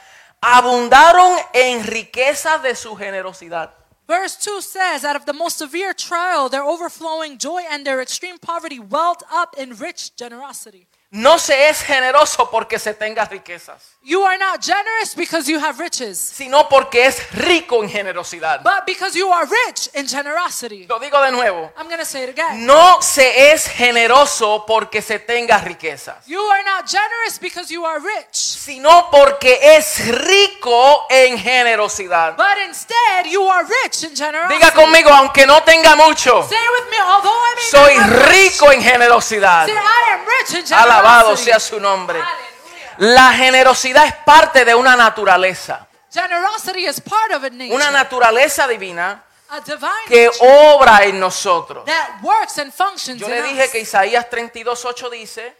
abundaron en riqueza de su generosidad. Verse 2 says, out of the most severe trial, their overflowing joy and their extreme poverty welled up in rich generosity. No se es generoso porque se tenga riquezas, You are not generous because you have riches, sino porque es rico en generosidad. but because you are rich in generosity. Lo digo de nuevo. I'm to say it again. No se es generoso porque se tenga riquezas, You are not generous because you are rich, sino porque es rico en generosidad. but instead you are rich in generosity. Diga conmigo, aunque no tenga mucho, Say it with me, although I may soy rico en generosidad. say I am rich in generosity. Alabado sea su nombre. La generosidad es parte de una naturaleza, Generosity is part of a nature, una naturaleza divina a divine que obra en nosotros. that works and functions Yo le dije que Isaías 32:8 dice,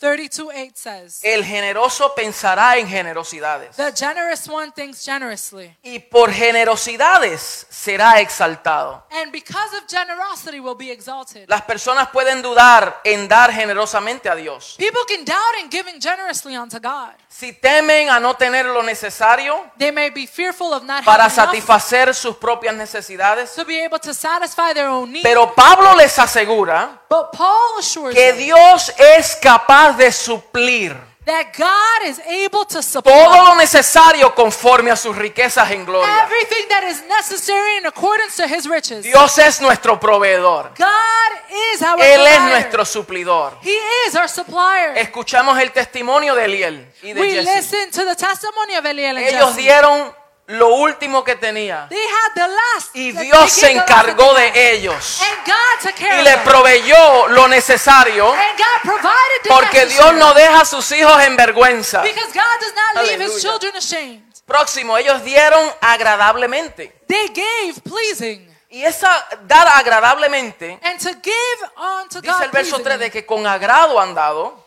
32:8 says, el generoso pensará en generosidades The generous one thinks generously, y por generosidades será exaltado. and because of generosity will be exalted. Las personas pueden dudar en dar generosamente a Dios. People can doubt in giving generously unto God. Si temen a no tener lo necesario They may be fearful of not para satisfacer sus propias necesidades, to be able to satisfy their own needs. pero Pablo les asegura but Paul assures que Dios es capaz de suplir that God is able to supply todo lo necesario conforme a sus riquezas en gloria. everything that is necessary in accordance to his riches. Dios es nuestro proveedor. God is our Él es nuestro suplidor. He is our supplier. Escuchamos el testimonio de Eliel y de We Jesse. listen to the testimony of Eliel and Ellos Jesse. dieron lo último que tenía They had the last. y Dios se encargó de ellos And God took care y le proveyó lo necesario And God provided the porque Dios no deja a sus hijos en vergüenza. Because God does not leave Aleluya. his children ashamed. Próximo, ellos dieron agradablemente. They gave pleasing. Y esa dar agradablemente, And to give unto dice God el verso 3 pleasingly. de que con agrado han dado,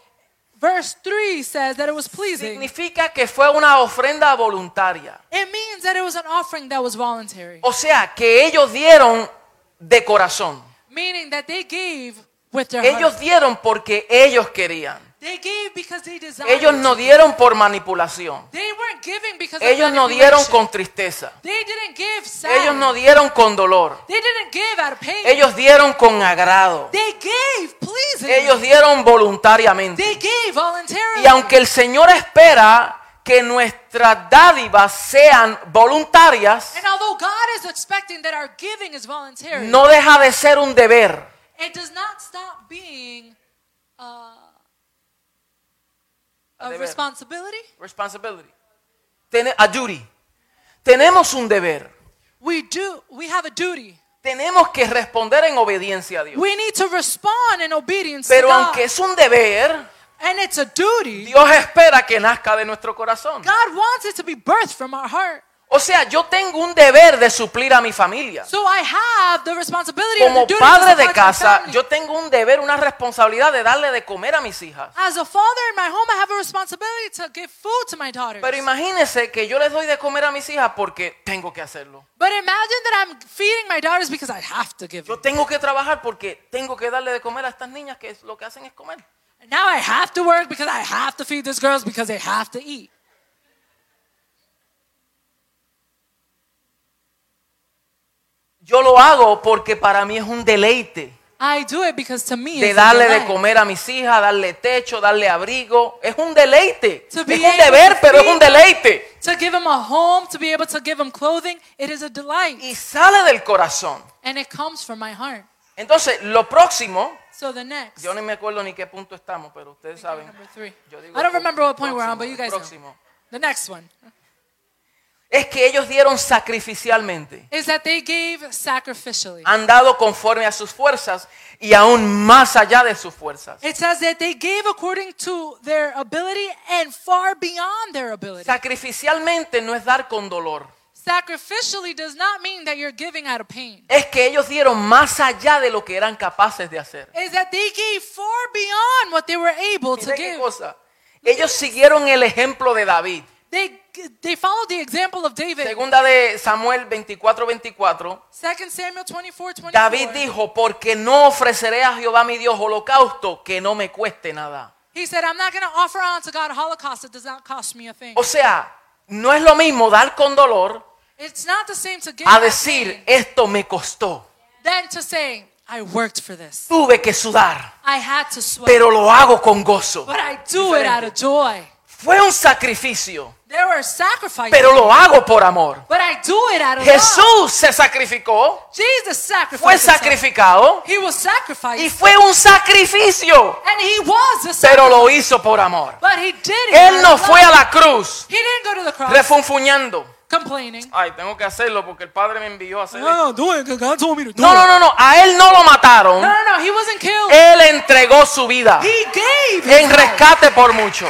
Verse 3 says that it was pleasing. significa que fue una ofrenda voluntaria. It means that it was an offering that was voluntary. O sea, que ellos dieron de corazón. Meaning that they gave with their Ellos heart. dieron porque ellos querían. They gave because they desired. Ellos no dieron por manipulación. They weren't giving because Ellos no dieron con tristeza. They didn't give sad. Ellos no dieron con dolor. They didn't give out of pain. Ellos dieron con agrado. They gave pleasing. Ellos dieron voluntariamente. They gave voluntarily. Y aunque el Señor espera que nuestras dádivas sean voluntarias, and although God is expecting that our giving is voluntary, no deja de ser un deber. it does not stop being uh, a deber. responsibility. Responsibility. Tene- a duty. Tenemos un deber. We do. We have a duty. Tenemos que responder en obediencia a Dios. We need to respond in obedience Pero to God. aunque es un deber, and it's a duty. Dios espera que nazca de nuestro corazón. God wants it to be birthed from our heart. O sea, yo tengo un deber de suplir a mi familia. So I have the responsibility Como the padre de casa, family. yo tengo un deber, una responsabilidad de darle de comer a mis hijas. As a father in my home, I have a responsibility to give food to my daughters. Pero imagínense que yo les doy de comer a mis hijas porque tengo que hacerlo. But imagine that I'm feeding my daughters because I have to give Yo tengo que trabajar porque tengo que darle de comer a estas niñas que lo que hacen es comer. Now I have to work because I have to feed these girls because they have to eat. Yo lo hago porque para mí es un deleite I do it because to me de darle de comer a mis hijas, darle techo, darle abrigo. Es un deleite. To Es be un deber, pero es un deleite. To give them a home, to be able to give them clothing, it is a delight. Y sale del corazón. And it comes from my heart. Entonces, lo próximo, So the next, yo no me acuerdo ni qué punto estamos, pero ustedes saben. number three. Yo digo I don't remember what point we're on, but próximo, you guys know. próximo. The next one Es que ellos dieron sacrificialmente. is that they gave sacrificially. Han dado conforme a sus fuerzas y aún más allá de sus fuerzas. It says that they gave according to their ability and far beyond their ability. Sacrificialmente no es dar con dolor. Sacrificially does not mean that you're giving out of pain. Es que ellos dieron más allá de lo que eran capaces de hacer. Is that they gave far beyond what they were able to qué give. cosa. Ellos siguieron el ejemplo de David. They they followed the example of David. Segunda de Samuel 24, 24. 2 Samuel 24, 24. David dijo, porque no ofreceré a Jehová mi Dios holocausto que no me cueste nada. He said, I'm not going to offer unto God a holocaust that does not cost me a thing. O sea, no es lo mismo dar con dolor It's not the same to give a decir, esto me costó. than to say, I worked for this. Tuve que sudar, I had to sweat. pero lo hago con gozo. but I do it out of joy. Fue un sacrificio. Pero lo hago por amor. but I do it out of love. Jesús se sacrificó, Jesus sacrificed. fue sacrificado He was sacrificed. y fue un sacrificio, and he was the pero sacrifice. lo hizo por amor. But he did it. Él out no of fue a love. la cruz He didn't go to the cross refunfuñando. complaining. Ay, tengo que hacerlo porque el Padre me envió a hacer esto. No, do it. 'cause God told me to do No, no, no, no. A él no lo mataron. No, no, no. He wasn't killed. Él entregó su vida he gave en his life. rescate por mucho.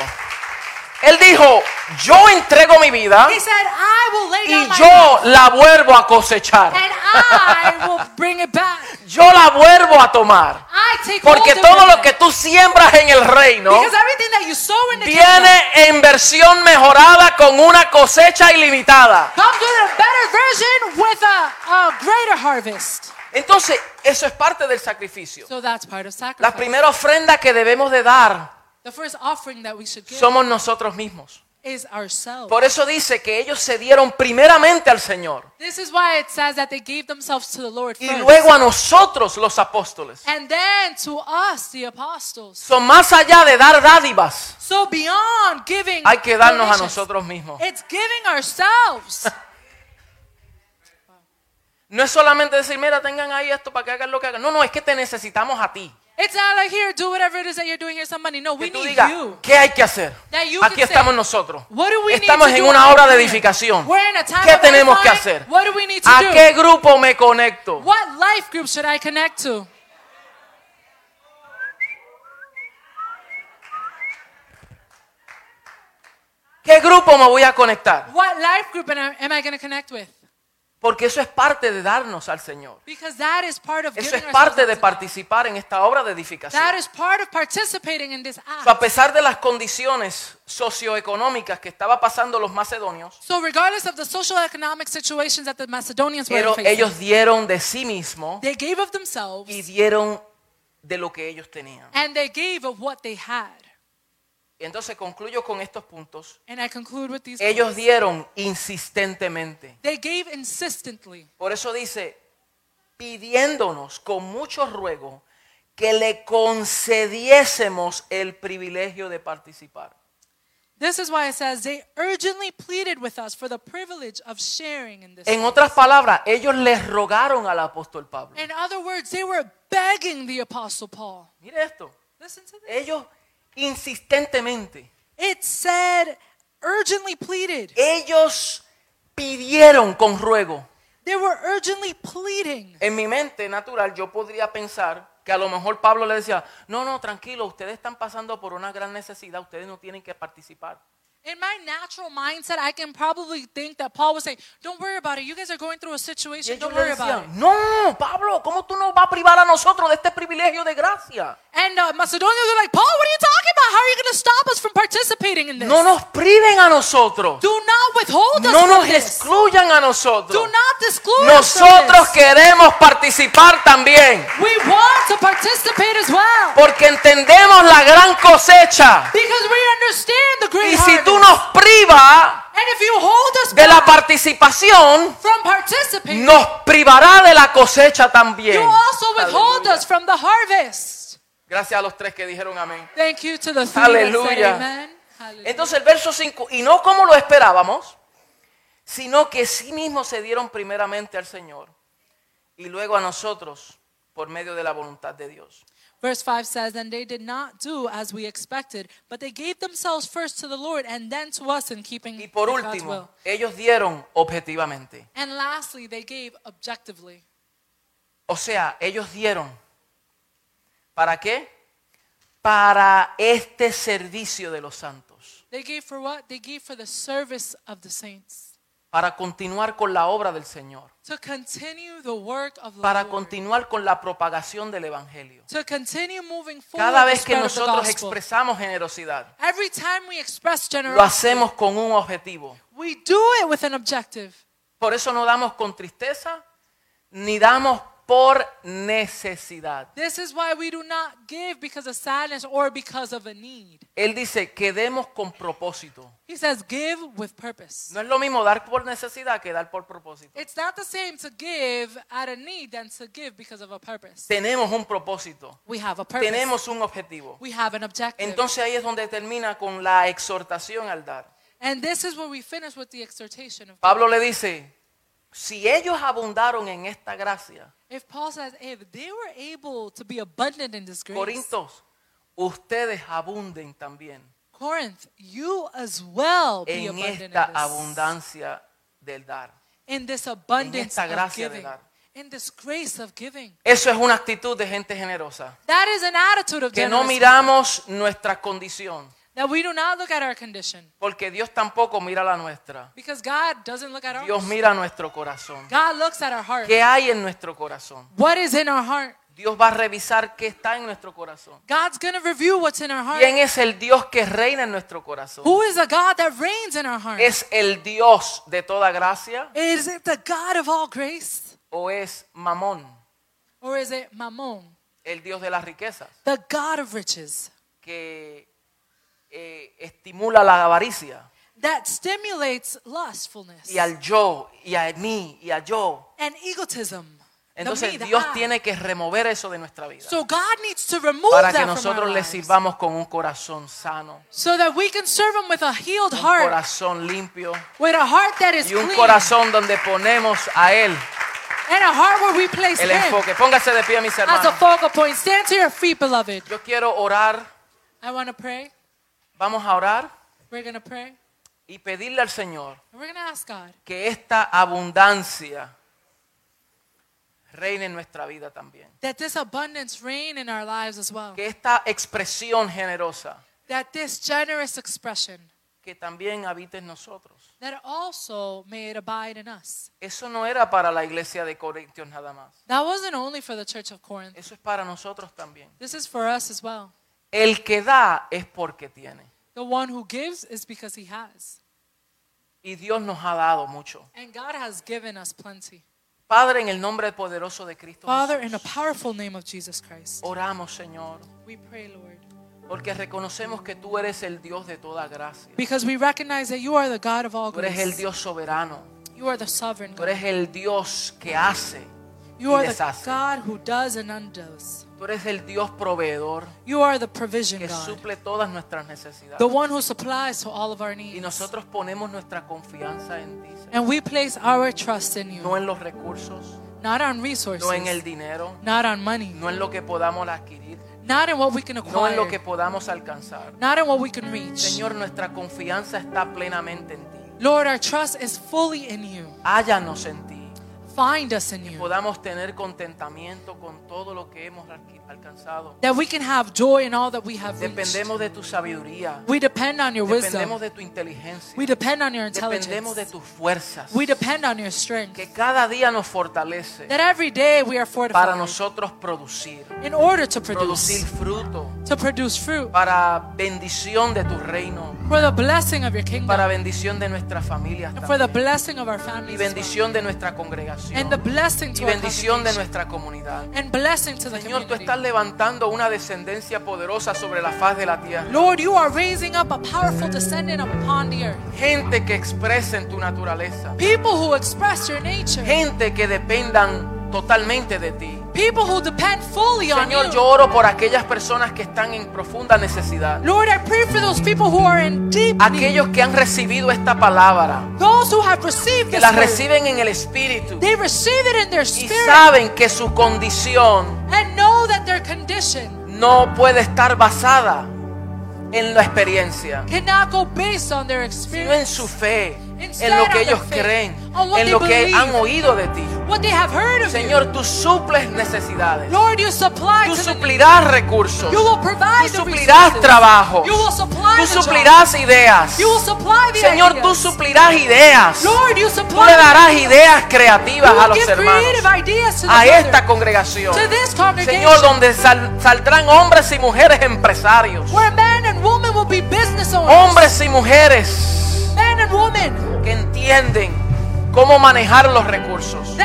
Él dijo, yo entrego mi vida He said, I will lay down y my yo la vuelvo a cosechar. and I will bring it back. *laughs* Yo la vuelvo a tomar. I take Porque hold of todo it. lo que tú siembras en el reino because everything that you sow in the kingdom viene en versión mejorada con una cosecha ilimitada. comes with a better version with a, a greater harvest. Entonces, eso es parte del sacrificio. So that's part of sacrifice. La primera ofrenda que debemos de dar the first offering that we should give somos nosotros mismos. is ourselves. Por eso dice que ellos se dieron primeramente al Señor this is why it says that they gave themselves to the Lord y first. luego a nosotros los apóstoles. and then to us, the apostles. Son más allá de dar dádivas, So beyond giving, hay que darnos a donations, nosotros mismos. It's giving ourselves. *laughs* No es solamente decir, mira, tengan ahí esto para que hagan lo que hagan. No, no, es que te necesitamos a ti. It's not like here, do whatever it is that you're doing here, somebody. No, we Que tú need digas, you. ¿qué hay que hacer? That you Aquí can say, estamos nosotros. What do we Estamos need en do una obra de edificación. We're in a time ¿Qué of tenemos que hacer? What do we need to ¿A do? qué grupo me conecto? What life group should I connect to? ¿Qué grupo me voy a conectar? What life group am I, am I going to connect with? Porque eso es parte de darnos al Señor. Because that is part of Eso es parte de participar en esta obra de edificación. That is part of participating in this So, a act. pesar de las condiciones socioeconómicas que estaba pasando los macedonios, So regardless of the social economic situations that the Macedonians were pero ellos dieron de sí mismos they gave of themselves y dieron de lo que ellos tenían. and they gave of what they had. Entonces concluyo con estos puntos. And I conclude with these Ellos points. dieron insistentemente. They gave insistently. Por eso dice, pidiéndonos con mucho ruego que le concediésemos el privilegio de participar. This is why it says they urgently pleaded with us for the privilege of sharing in this. En otras palabras, ellos les rogaron al apóstol Pablo. In other words, they were begging the apostle Paul. Mire esto, Listen to this. ellos insistentemente, It said urgently pleaded. ellos pidieron con ruego. They were urgently pleading. En mi mente natural yo podría pensar que a lo mejor Pablo le decía, no, no, tranquilo, ustedes están pasando por una gran necesidad, ustedes no tienen que participar. In my natural mindset, I can probably think that Paul would say, Don't worry about it. You guys are going through a situation. Don't worry about it. no, Pablo, ¿cómo tú nos vas a privar a nosotros de este privilegio de gracia? And uh, Macedonians are like, Paul, what are you talking about? How are you going to stop us from participating in this? No nos priven a nosotros, Do not withhold us no from nos this. excluyan a nosotros. Do not exclude us from Nosotros queremos participar también, We want to participate as well. porque entendemos la gran cosecha. Because we understand the great Y si tú harvest. nos privas And if you hold us de la participación, nos privará de la cosecha también. Gracias a los tres que dijeron amén. Thank you to the three that said Aleluya. Entonces el verso 5, y no como lo esperábamos, sino que sí mismos se dieron primeramente al Señor y luego a nosotros por medio de la voluntad de Dios. Verse 5 says, And they did not do as we expected, but they gave themselves first to the Lord and then to us in keeping Y por God's will. último, ellos dieron objetivamente. And lastly, they gave objectively. O sea, ellos dieron. ¿Para qué? Para este servicio de los santos. They gave for what? They gave for the service of the saints. Para continuar con la obra del Señor. To continue the work of the Para continuar con la propagación del Evangelio. To continue moving forward Cada vez que nosotros expresamos generosidad, Every time we express lo hacemos con un objetivo. we do it with an objective. Por eso no damos con tristeza, ni damos por necesidad. This is why we do not give because of sadness or because of a need. Él dice que demos con propósito. He says, give with purpose. No es lo mismo dar por necesidad que dar por propósito. It's not the same to give at a need than to give because of a purpose. Tenemos un propósito, We have a purpose. tenemos un objetivo. We have an objective. Entonces ahí es donde termina con la exhortación al dar. and this is where we finish with the exhortation of Pablo le dice, si ellos abundaron en esta gracia, If Paul says, if they were able to be abundant in this grace, Corintios, ustedes abunden también Corinth, you as well be en abundant esta in this. abundancia del dar. in this abundance esta of gracia de giving. dar. In this grace of giving. Eso es una actitud de gente generosa. That is an attitude of Que no miramos nuestra condición. That we do not look at our condition. porque Dios tampoco mira la nuestra. Because God doesn't look at Dios ours. mira nuestro corazón. God looks at our heart. ¿Qué hay en nuestro corazón? What is in our heart? Dios va a revisar qué está en nuestro corazón. God's going to review what's in our heart. ¿Quién es el Dios que reina en nuestro corazón? Who is the God that reigns in our heart? ¿Es el Dios de toda gracia Is it the God of all grace? o es Mamón, Or is it Mammon, el Dios de las riquezas, the God of riches? que eh, estimula la avaricia that stimulates lustfulness y al yo y a mí y a yo? and egotism. Entonces the Dios tiene que remover eso de nuestra vida So God needs to remove para que nosotros le sirvamos con un corazón sano, so that we can serve Him with a healed un heart, corazón limpio with a heart that is y un clean, corazón donde ponemos a Él and a heart where we place el Him enfoque. Póngase de pie, mis as a hermanos. focal point. Stand to your feet, beloved. Yo quiero orar, I want to pray. Vamos a orar We're to pray. y pedirle al Señor And we're to ask God que esta abundancia reine en nuestra vida también. that this abundance reign in our lives as well. Que esta expresión generosa That this generous expression, que también habite en nosotros. that also may it abide in us. Eso no era para la iglesia de Corintios nada más. That wasn't only for the church of Corinth. Eso es para nosotros también. This is for us as well. El que da es porque tiene. The one who gives is because he has. Y Dios nos ha dado mucho. And God has given us plenty. Padre, en el nombre poderoso de Cristo Father, in Jesús, the powerful name of Jesus Christ, oramos, Señor, we pray, Lord, Porque reconocemos que tú eres el Dios de toda gracia. Because we recognize that you are the God of all Tú eres el grace. Dios soberano. You are the sovereign Tú God. eres el Dios que hace You y are the deshace. God who does and undoes. Tú eres el Dios proveedor You are the provision que God. suple todas nuestras necesidades. The one who supplies to all of our Y needs. nosotros ponemos nuestra confianza en ti, Señor. And we place our trust in no you. en los recursos, Not on no en el resources. dinero, Not on money. no en lo que podamos adquirir, Not in what we can no en lo que acquire. podamos alcanzar. Not in what we can reach. Señor, nuestra confianza está plenamente en ti. Lord, our trust is fully in you. Hállanos en ti. Find us in you. Podamos tener contentamiento con todo lo que hemos alqui- alcanzado. That we can have joy in all that we have reached. Dependemos de tu sabiduría. We depend on your Dependemos wisdom. de tu inteligencia. We depend on your Dependemos de intelligence. tus fuerzas. We depend on your strength. Que cada día nos fortalece That every day we are para fortified nosotros producir. in order to Producir produce, fruto to produce fruit para bendición de tu reino. For the blessing of your Para kingdom, bendición de nuestras familias and for the blessing of our Y families, well. bendición de nuestra congregación. and the blessing Y to our bendición de nuestra comunidad. and blessing to the Señor, tú estás levantando una descendencia poderosa sobre la faz de la tierra. Lord, you are raising up a powerful descendant upon the earth. Gente que expresen tu naturaleza. People who express your nature. Gente que dependan totalmente de ti. People who depend fully on Señor, yo oro por aquellas personas que están en profunda necesidad. Lord, I pray for those people who are in deep need. Aquellos que han recibido esta palabra, Those who have received que la reciben en el Espíritu. They receive it in their y spirit. saben que su condición and know that their condition no puede estar basada en la experiencia, cannot go based on their sino en experience, su fe, en lo que ellos creen, en lo que han oído de ti. Señor, tú suples necesidades. you. Lord, you supply Tú suplirás recursos. You will provide Tú suplirás supply Tú suplirás ideas. You will supply the Señor, tú suplirás ideas. Lord, you Tú le darás ideas. creativas a los give creative hermanos, ideas to the a esta congregación. to this congregation, Señor, donde sal- saldrán hombres y mujeres empresarios. where men and women will be business owners. Hombres y mujeres Men and women que entienden cómo manejar los recursos.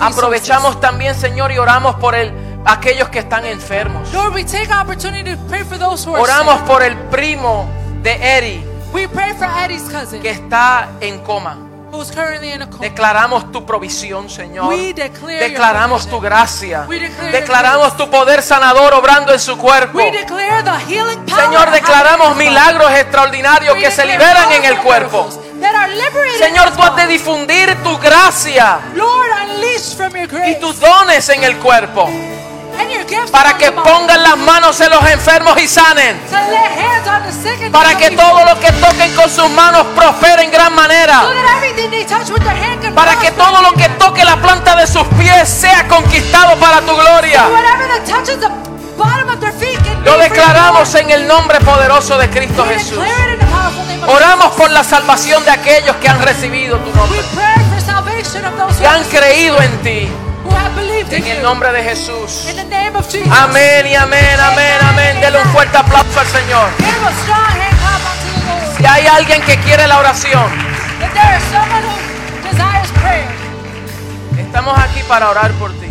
Aprovechamos también, Señor, y oramos por el, aquellos que están enfermos. Lord, we take opportunity to pray for those who are Oramos sick. por el primo de Eri We pray for Eddie's cousin, que está en coma. Who's currently in a coma. Declaramos tu provisión, Señor. We declare your Declaramos tu gracia. We declare your Declaramos tu poder sanador obrando en su cuerpo. We declare the healing power Señor, declaramos milagros extraordinarios We que se liberan en el cuerpo. miracles That are liberated Señor, tú has de difundir tu gracia Lord, from your y grace tus dones en el cuerpo para que pongan las manos en los enfermos y sanen. Para que todo lo que toquen con sus manos prospere en gran manera. Para que todo lo que toque la planta de sus pies sea conquistado para tu gloria. Lo declaramos en el nombre poderoso de Cristo Jesús. Oramos por la salvación de aquellos que han recibido tu nombre, que han creído en ti, en el nombre de Jesús. Amén y amén, amén, amén. Dele un fuerte aplauso al Señor. Si hay alguien que quiere la oración, estamos aquí para orar por ti.